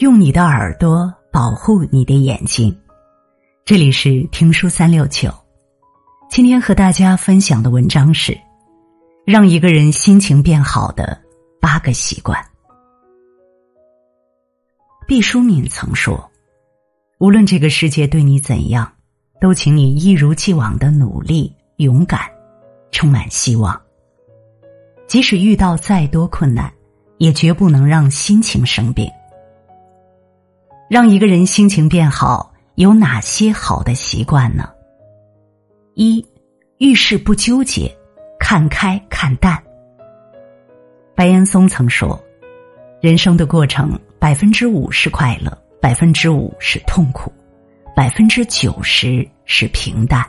用你的耳朵保护你的眼睛。这里是听书三六九，今天和大家分享的文章是：让一个人心情变好的八个习惯。毕淑敏曾说：“无论这个世界对你怎样，都请你一如既往的努力、勇敢，充满希望。即使遇到再多困难，也绝不能让心情生病。让一个人心情变好。”有哪些好的习惯呢？一，遇事不纠结，看开看淡。白岩松曾说：“人生的过程，百分之五是快乐，百分之五是痛苦，百分之九十是平淡。”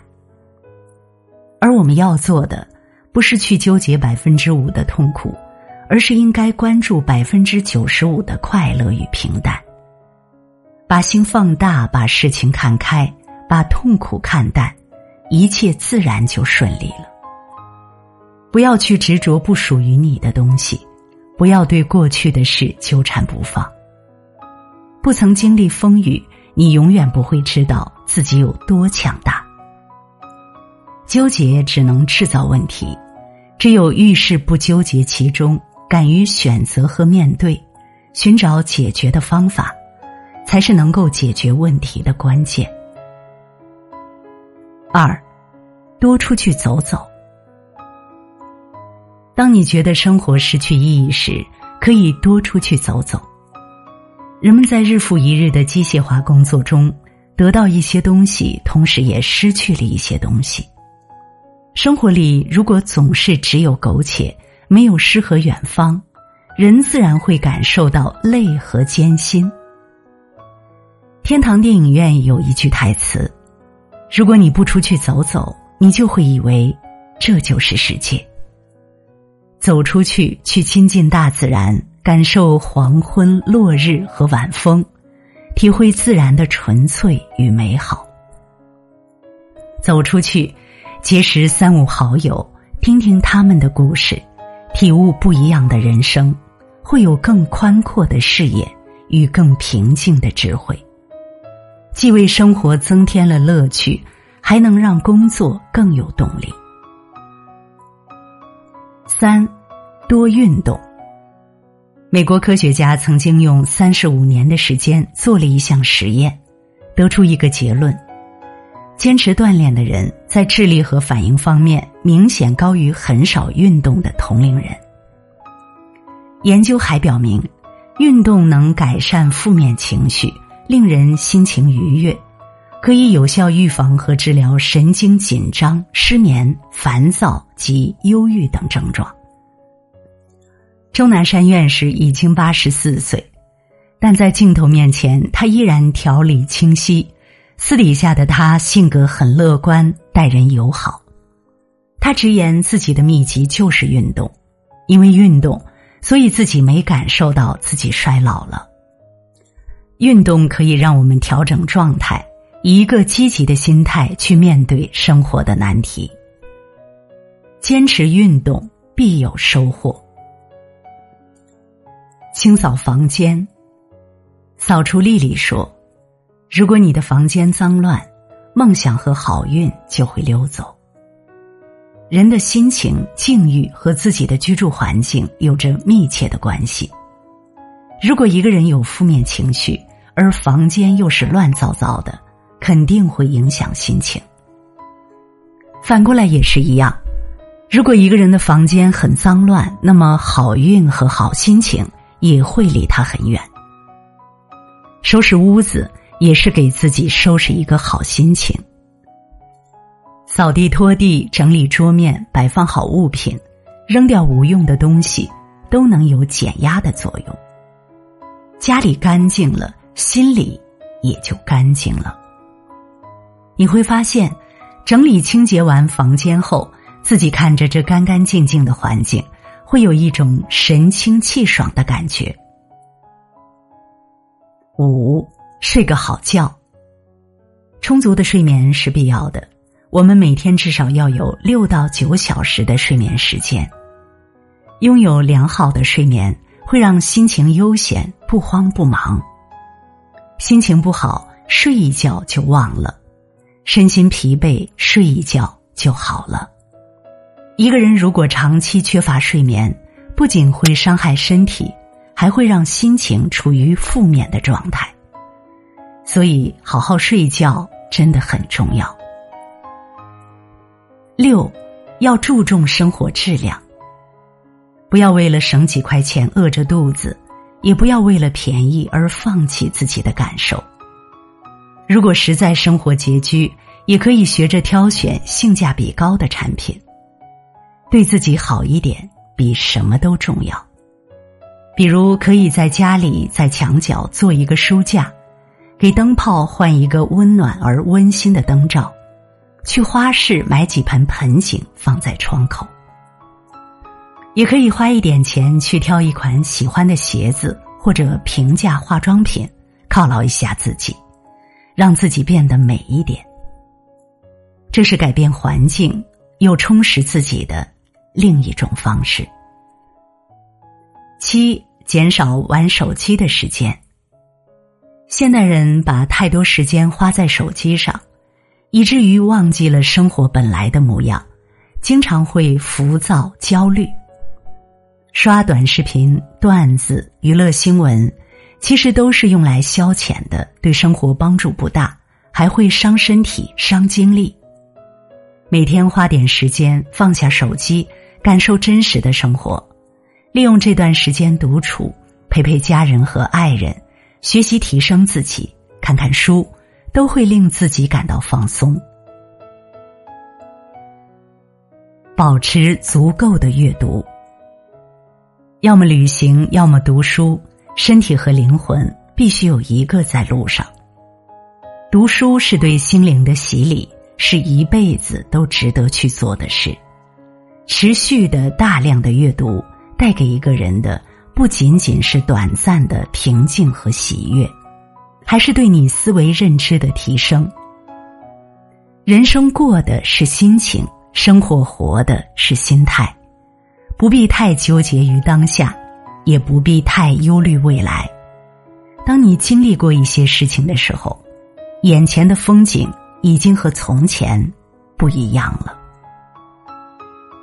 而我们要做的，不是去纠结百分之五的痛苦，而是应该关注百分之九十五的快乐与平淡。把心放大，把事情看开，把痛苦看淡，一切自然就顺利了。不要去执着不属于你的东西，不要对过去的事纠缠不放。不曾经历风雨，你永远不会知道自己有多强大。纠结只能制造问题，只有遇事不纠结其中，敢于选择和面对，寻找解决的方法。才是能够解决问题的关键。二，多出去走走。当你觉得生活失去意义时，可以多出去走走。人们在日复一日的机械化工作中，得到一些东西，同时也失去了一些东西。生活里如果总是只有苟且，没有诗和远方，人自然会感受到累和艰辛。天堂电影院有一句台词：“如果你不出去走走，你就会以为这就是世界。走出去，去亲近大自然，感受黄昏、落日和晚风，体会自然的纯粹与美好。走出去，结识三五好友，听听他们的故事，体悟不一样的人生，会有更宽阔的视野与更平静的智慧。”既为生活增添了乐趣，还能让工作更有动力。三，多运动。美国科学家曾经用三十五年的时间做了一项实验，得出一个结论：坚持锻炼的人在智力和反应方面明显高于很少运动的同龄人。研究还表明，运动能改善负面情绪。令人心情愉悦，可以有效预防和治疗神经紧张、失眠、烦躁及忧郁等症状。钟南山院士已经八十四岁，但在镜头面前，他依然条理清晰。私底下的他性格很乐观，待人友好。他直言自己的秘籍就是运动，因为运动，所以自己没感受到自己衰老了。运动可以让我们调整状态，以一个积极的心态去面对生活的难题。坚持运动必有收获。清扫房间，扫除丽丽说：“如果你的房间脏乱，梦想和好运就会溜走。”人的心情、境遇和自己的居住环境有着密切的关系。如果一个人有负面情绪，而房间又是乱糟糟的，肯定会影响心情。反过来也是一样，如果一个人的房间很脏乱，那么好运和好心情也会离他很远。收拾屋子也是给自己收拾一个好心情。扫地拖地、整理桌面、摆放好物品、扔掉无用的东西，都能有减压的作用。家里干净了。心里也就干净了。你会发现，整理清洁完房间后，自己看着这干干净净的环境，会有一种神清气爽的感觉。五，睡个好觉。充足的睡眠是必要的，我们每天至少要有六到九小时的睡眠时间。拥有良好的睡眠，会让心情悠闲，不慌不忙。心情不好，睡一觉就忘了；身心疲惫，睡一觉就好了。一个人如果长期缺乏睡眠，不仅会伤害身体，还会让心情处于负面的状态。所以，好好睡觉真的很重要。六，要注重生活质量。不要为了省几块钱饿着肚子，也不要为了便宜而放弃自己的感受。如果实在生活拮据，也可以学着挑选性价比高的产品。对自己好一点，比什么都重要。比如，可以在家里在墙角做一个书架，给灯泡换一个温暖而温馨的灯罩，去花市买几盆盆景放在窗口。也可以花一点钱去挑一款喜欢的鞋子或者平价化妆品，犒劳一下自己，让自己变得美一点。这是改变环境又充实自己的另一种方式。七，减少玩手机的时间。现代人把太多时间花在手机上，以至于忘记了生活本来的模样，经常会浮躁焦虑。刷短视频、段子、娱乐新闻，其实都是用来消遣的，对生活帮助不大，还会伤身体、伤精力。每天花点时间放下手机，感受真实的生活，利用这段时间独处，陪陪家人和爱人，学习提升自己，看看书，都会令自己感到放松。保持足够的阅读。要么旅行，要么读书，身体和灵魂必须有一个在路上。读书是对心灵的洗礼，是一辈子都值得去做的事。持续的大量的阅读，带给一个人的不仅仅是短暂的平静和喜悦，还是对你思维认知的提升。人生过的是心情，生活活的是心态。不必太纠结于当下，也不必太忧虑未来。当你经历过一些事情的时候，眼前的风景已经和从前不一样了。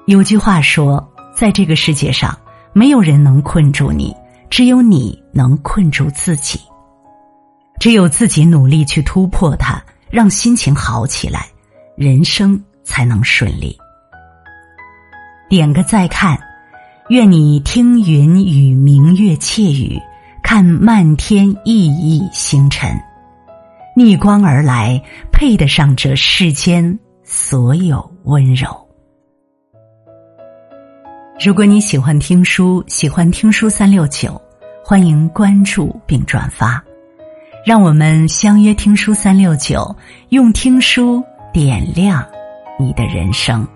有句话说，在这个世界上，没有人能困住你，只有你能困住自己。只有自己努力去突破它，让心情好起来，人生才能顺利。点个再看。愿你听云与明月窃语，看漫天熠熠星辰，逆光而来，配得上这世间所有温柔。如果你喜欢听书，喜欢听书三六九，欢迎关注并转发，让我们相约听书三六九，用听书点亮你的人生。